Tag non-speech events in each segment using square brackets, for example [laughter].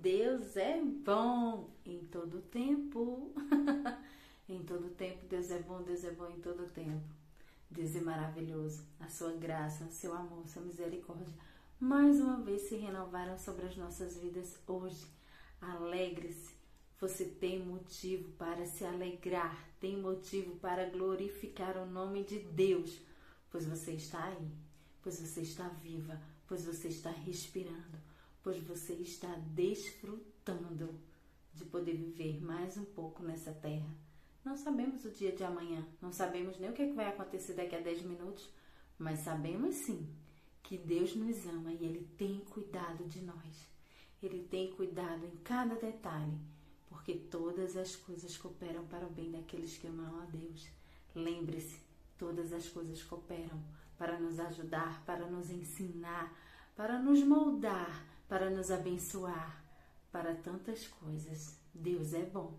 Deus é bom em todo tempo. [laughs] em todo tempo, Deus é bom, Deus é bom em todo tempo. Deus é maravilhoso. A sua graça, seu amor, sua misericórdia, mais uma vez se renovaram sobre as nossas vidas hoje. Alegre-se. Você tem motivo para se alegrar, tem motivo para glorificar o nome de Deus, pois você está aí, pois você está viva, pois você está respirando, pois você está desfrutando de poder viver mais um pouco nessa terra. Não sabemos o dia de amanhã, não sabemos nem o que, é vai acontecer daqui a 10 minutos, mas sabemos sim que Deus nos ama e Ele tem cuidado de nós. Ele tem cuidado em cada detalhe, porque todas as coisas cooperam para o bem daqueles que amam a Deus. Lembre-se, todas as coisas cooperam para nos ajudar, para nos ensinar, para nos moldar, para nos abençoar, para tantas coisas. Deus é bom.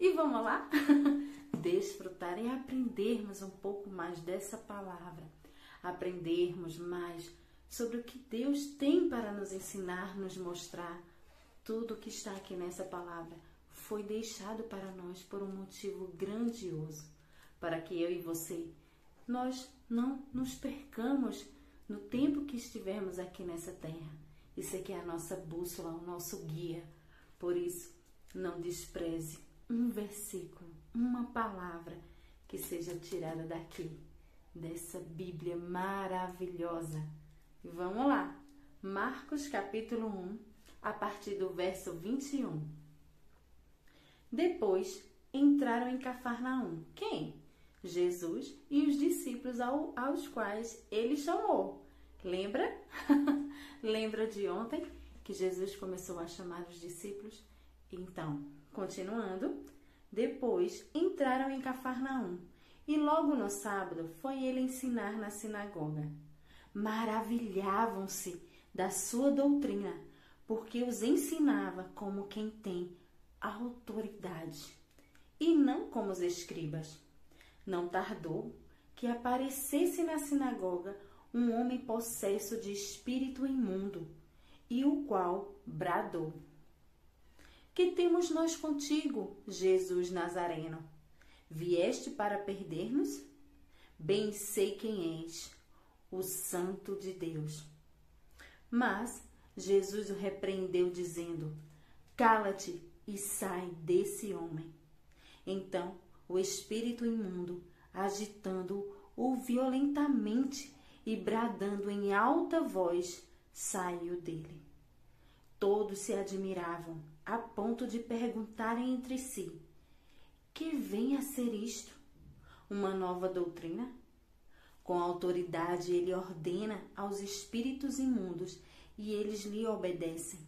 E vamos lá? [laughs] Desfrutar e aprendermos um pouco mais dessa palavra, aprendermos mais sobre o que Deus tem para nos ensinar, nos mostrar. Tudo o que está aqui nessa palavra foi deixado para nós por um motivo grandioso, para que eu e você nós não nos percamos no tempo que estivermos aqui nessa terra. Isso aqui é a nossa bússola, o nosso guia. Por isso, não despreze um versículo, uma palavra que seja tirada daqui, dessa Bíblia maravilhosa. E vamos lá. Marcos capítulo 1, a partir do verso 21. Depois entraram em Cafarnaum. Quem? Jesus e os discípulos ao, aos quais ele chamou. Lembra? [laughs] Lembra de ontem que Jesus começou a chamar os discípulos? Então, continuando, depois entraram em Cafarnaum e logo no sábado foi ele ensinar na sinagoga. Maravilhavam-se da sua doutrina, porque os ensinava como quem tem autoridade e não como os escribas. Não tardou que aparecesse na sinagoga um homem possesso de espírito imundo, e o qual bradou: Que temos nós contigo, Jesus Nazareno? Vieste para perder-nos? Bem sei quem és, o Santo de Deus. Mas Jesus o repreendeu, dizendo: Cala-te e sai desse homem. Então o espírito imundo, agitando-o violentamente e bradando em alta voz, saiu dele. Todos se admiravam, a ponto de perguntarem entre si: Que vem a ser isto? Uma nova doutrina? Com autoridade ele ordena aos espíritos imundos e eles lhe obedecem.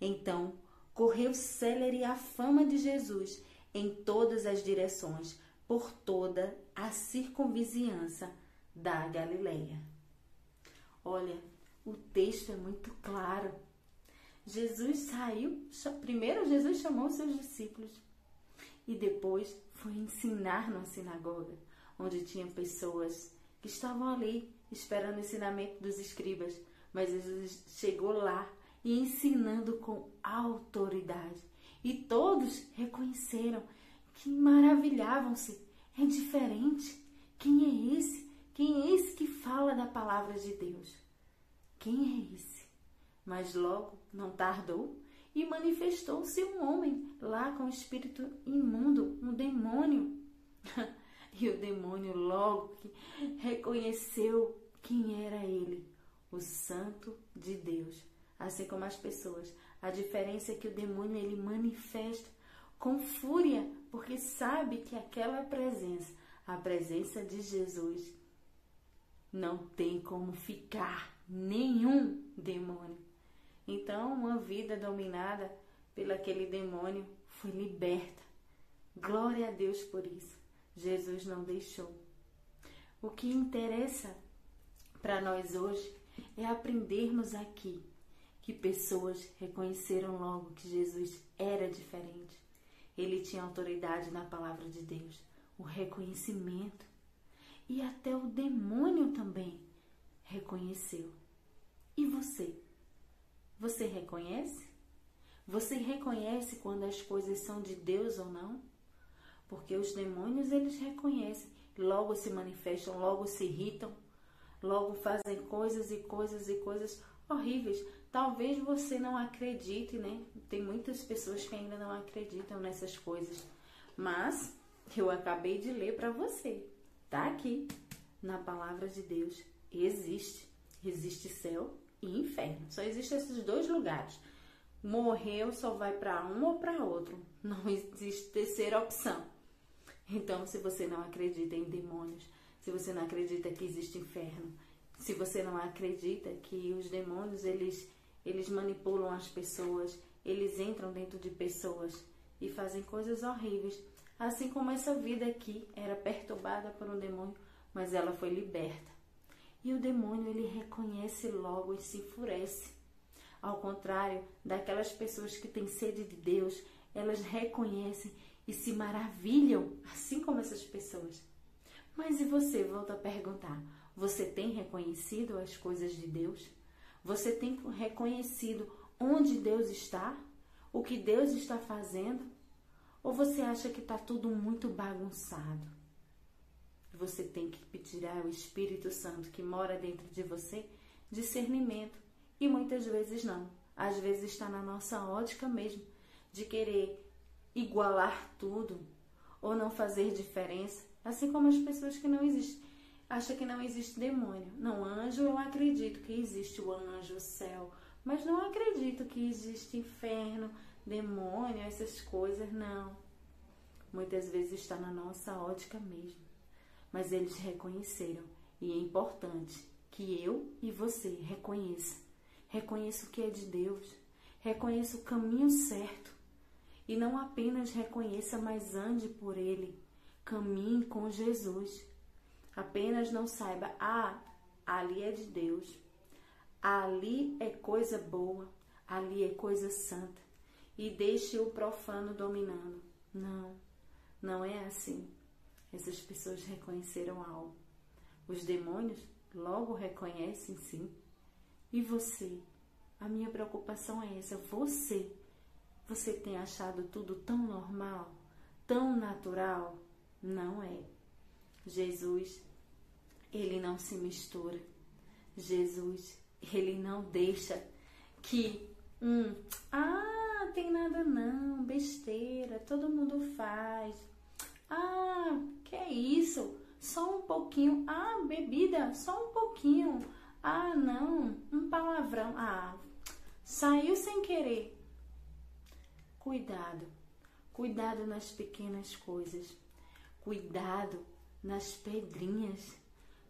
Então correu célere a fama de Jesus em todas as direções, por toda a circunvizinhança da Galileia. Olha, o texto é muito claro. Jesus saiu, primeiro Jesus chamou seus discípulos e depois foi ensinar na sinagoga, onde tinha pessoas que estavam ali esperando o ensinamento dos escribas, mas Jesus chegou lá e ensinando com autoridade. E todos reconheceram que maravilhavam-se. É diferente. Quem é esse? Quem é esse que fala da palavra de Deus? Quem é esse? Mas logo não tardou e manifestou-se um homem lá com espírito imundo, um demônio. [laughs] e o demônio logo reconheceu quem era ele, o Santo de Deus, assim como as pessoas. A diferença é que o demônio ele manifesta com fúria, porque sabe que aquela presença, a presença de Jesus, não tem como ficar nenhum demônio. Então, uma vida dominada pelo aquele demônio foi liberta. Glória a Deus por isso. Jesus não deixou. O que interessa para nós hoje é aprendermos aqui que pessoas reconheceram logo que Jesus era diferente. Ele tinha autoridade na palavra de Deus, o reconhecimento. E até o demônio também reconheceu. E você? Você reconhece? Você reconhece quando as coisas são de Deus ou não? Porque os demônios eles reconhecem, logo se manifestam, logo se irritam, logo fazem coisas e coisas e coisas horríveis. Talvez você não acredite, né? Tem muitas pessoas que ainda não acreditam nessas coisas. Mas eu acabei de ler para você. Tá aqui na palavra de Deus. Existe. Existe céu e inferno. Só existem esses dois lugares. Morreu só vai para um ou para outro. Não existe terceira opção. Então, se você não acredita em demônios, se você não acredita que existe inferno, se você não acredita que os demônios eles eles manipulam as pessoas, eles entram dentro de pessoas e fazem coisas horríveis, assim como essa vida aqui era perturbada por um demônio, mas ela foi liberta. E o demônio ele reconhece logo e se enfurece. Ao contrário daquelas pessoas que têm sede de Deus, elas reconhecem e se maravilham, assim como essas pessoas. Mas e você? Volta a perguntar: você tem reconhecido as coisas de Deus? Você tem reconhecido onde Deus está? O que Deus está fazendo? Ou você acha que está tudo muito bagunçado? Você tem que pedir ao Espírito Santo que mora dentro de você discernimento. E muitas vezes não. Às vezes está na nossa ótica mesmo de querer igualar tudo ou não fazer diferença, assim como as pessoas que não existem acha que não existe demônio. Não, anjo eu acredito que existe o anjo, o céu, mas não acredito que existe inferno, demônio, essas coisas, não. Muitas vezes está na nossa ótica mesmo. Mas eles reconheceram e é importante que eu e você reconheça. Reconheça o que é de Deus. Reconheça o caminho certo. E não apenas reconheça, mas ande por ele. Caminhe com Jesus. Apenas não saiba, ah, ali é de Deus. Ali é coisa boa, ali é coisa santa. E deixe o profano dominando. Não, não é assim. Essas pessoas reconheceram algo. Os demônios logo reconhecem sim. E você? A minha preocupação é essa. Você, você tem achado tudo tão normal, tão natural? Não é. Jesus, ele não se mistura. Jesus, ele não deixa que um, ah, tem nada não, besteira, todo mundo faz. Ah, que é isso? Só um pouquinho. Ah, bebida, só um pouquinho. Ah, não, um palavrão. Ah, saiu sem querer. Cuidado, cuidado nas pequenas coisas, cuidado nas pedrinhas.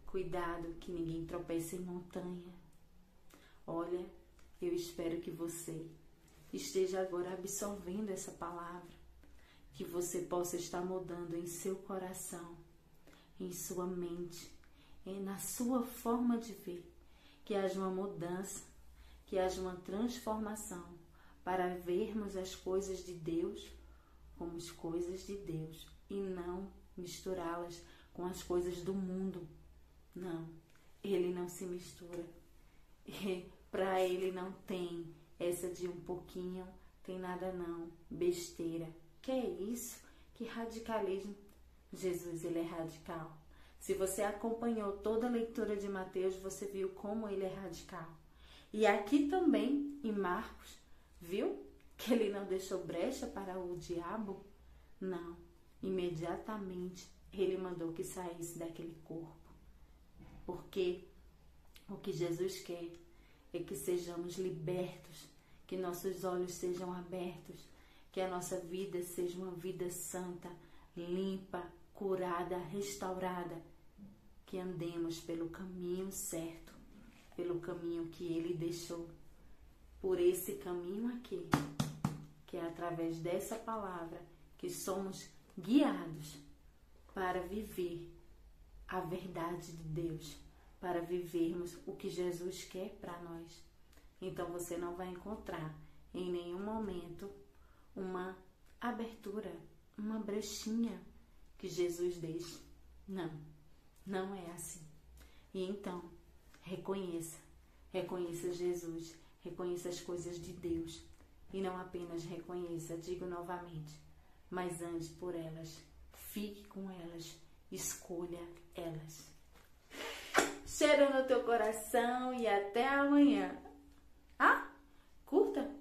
Cuidado que ninguém tropece em montanha. Olha, eu espero que você esteja agora absorvendo essa palavra, que você possa estar mudando em seu coração, em sua mente, na sua forma de ver, que haja uma mudança, que haja uma transformação para vermos as coisas de Deus como as coisas de Deus e não misturá-las com as coisas do mundo. Não, ele não se mistura. [laughs] Para ele não tem essa de um pouquinho, tem nada não, besteira. Que é isso? Que radicalismo. Jesus, ele é radical. Se você acompanhou toda a leitura de Mateus, você viu como ele é radical. E aqui também, em Marcos, viu que ele não deixou brecha para o diabo? Não. Imediatamente ele mandou que saísse daquele corpo. Porque o que Jesus quer é que sejamos libertos, que nossos olhos sejam abertos, que a nossa vida seja uma vida santa, limpa, curada, restaurada, que andemos pelo caminho certo, pelo caminho que Ele deixou, por esse caminho aqui, que é através dessa palavra que somos guiados para viver a verdade de Deus, para vivermos o que Jesus quer para nós. Então você não vai encontrar em nenhum momento uma abertura, uma brechinha que Jesus deixe. Não, não é assim. E então, reconheça, reconheça Jesus, reconheça as coisas de Deus e não apenas reconheça, digo novamente, mas ande por elas, fique com elas, escolha elas. Cheiro no teu coração e até amanhã.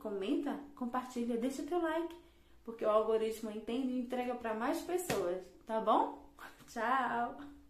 Comenta, compartilha, deixa teu like, porque o algoritmo entende e entrega para mais pessoas, tá bom? [laughs] Tchau!